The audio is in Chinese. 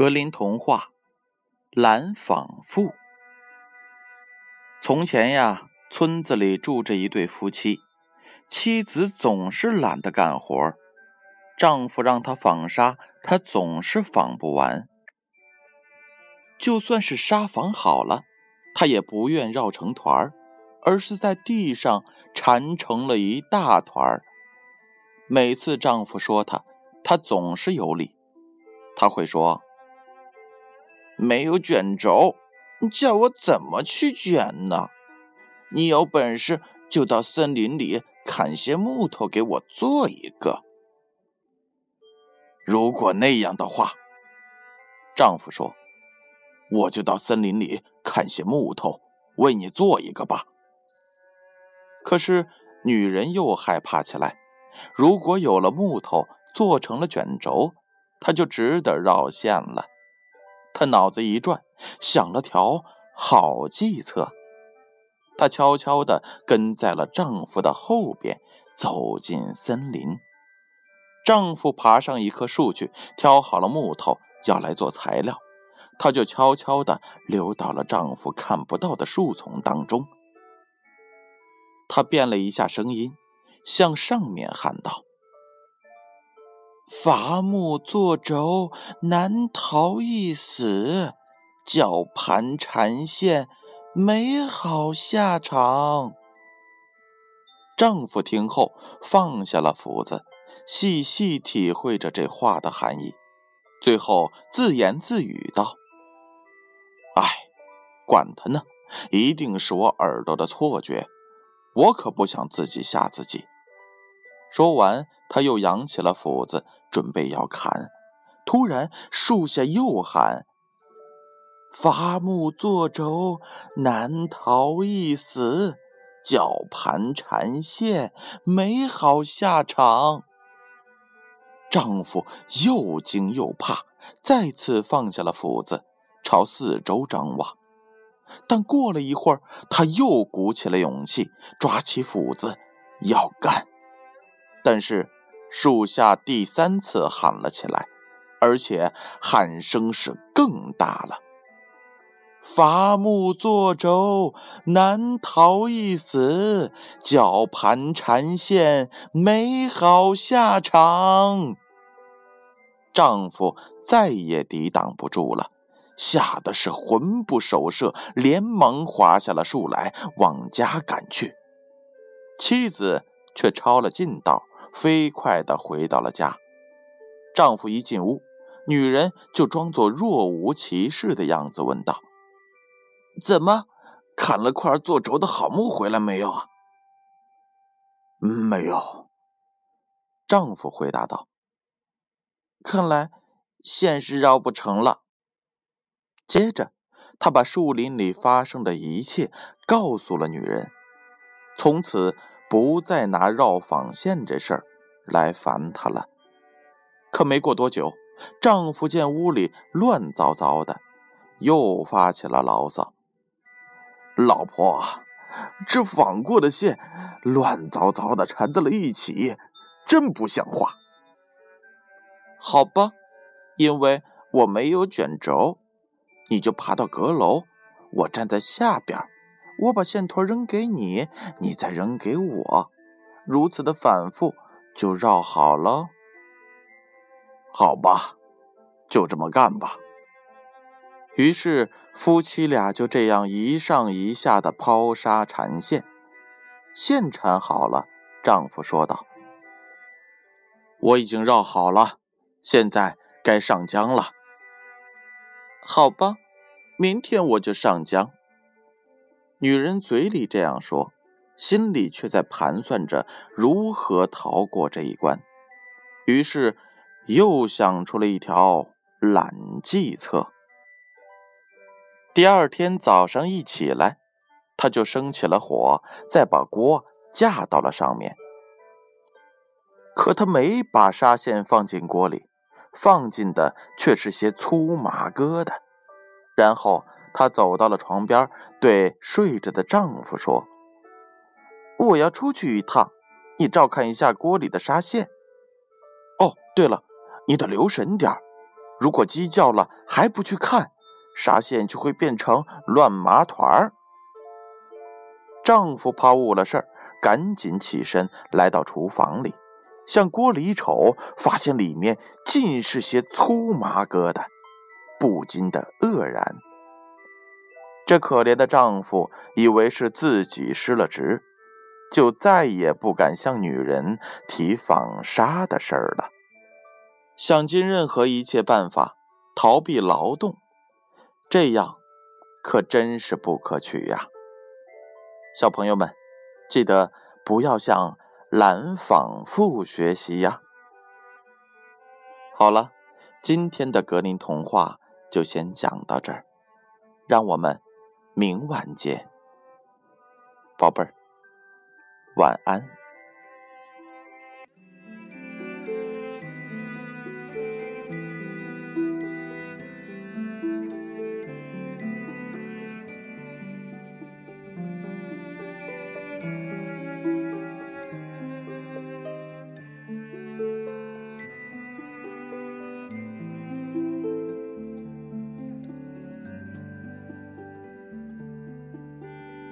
格林童话《蓝纺妇》。从前呀，村子里住着一对夫妻，妻子总是懒得干活，丈夫让她纺纱，她总是纺不完。就算是纱纺好了，她也不愿绕成团儿，而是在地上缠成了一大团儿。每次丈夫说她，她总是有理，她会说。没有卷轴，叫我怎么去卷呢？你有本事就到森林里砍些木头给我做一个。如果那样的话，丈夫说，我就到森林里砍些木头为你做一个吧。可是女人又害怕起来，如果有了木头做成了卷轴，她就只得绕线了。她脑子一转，想了条好计策。她悄悄地跟在了丈夫的后边，走进森林。丈夫爬上一棵树去，挑好了木头，要来做材料。她就悄悄地溜到了丈夫看不到的树丛当中。她变了一下声音，向上面喊道。伐木作轴，难逃一死；绞盘缠线，没好下场。丈夫听后放下了斧子，细细体会着这话的含义，最后自言自语道：“哎，管他呢，一定是我耳朵的错觉，我可不想自己吓自己。”说完，他又扬起了斧子。准备要砍，突然树下又喊：“伐木作轴，难逃一死；绞盘缠线，没好下场。”丈夫又惊又怕，再次放下了斧子，朝四周张望。但过了一会儿，他又鼓起了勇气，抓起斧子要干，但是。树下第三次喊了起来，而且喊声是更大了。伐木作轴，难逃一死；绞盘缠线，没好下场。丈夫再也抵挡不住了，吓得是魂不守舍，连忙滑下了树来，往家赶去。妻子却抄了近道。飞快地回到了家，丈夫一进屋，女人就装作若无其事的样子问道：“怎么，砍了块做轴的好木回来没有啊？”“没有。”丈夫回答道。“看来线是绕不成了。”接着，他把树林里发生的一切告诉了女人，从此。不再拿绕纺线这事儿来烦她了。可没过多久，丈夫见屋里乱糟糟的，又发起了牢骚：“老婆，这纺过的线乱糟糟的缠在了一起，真不像话。”好吧，因为我没有卷轴，你就爬到阁楼，我站在下边。我把线头扔给你，你再扔给我，如此的反复就绕好了。好吧，就这么干吧。于是夫妻俩就这样一上一下的抛沙缠线，线缠好了，丈夫说道：“我已经绕好了，现在该上浆了。”好吧，明天我就上浆。女人嘴里这样说，心里却在盘算着如何逃过这一关。于是，又想出了一条懒计策。第二天早上一起来，他就生起了火，再把锅架到了上面。可他没把纱线放进锅里，放进的却是些粗麻疙瘩。然后。她走到了床边，对睡着的丈夫说：“我要出去一趟，你照看一下锅里的纱线。哦，对了，你得留神点如果鸡叫了还不去看，纱线就会变成乱麻团儿。丈夫怕误了事儿，赶紧起身来到厨房里，向锅里一瞅，发现里面尽是些粗麻疙瘩，不禁的愕然。这可怜的丈夫以为是自己失了职，就再也不敢向女人提纺纱的事儿了。想尽任何一切办法逃避劳动，这样可真是不可取呀！小朋友们，记得不要向蓝纺妇学习呀！好了，今天的格林童话就先讲到这儿，让我们。明晚见，宝贝儿，晚安。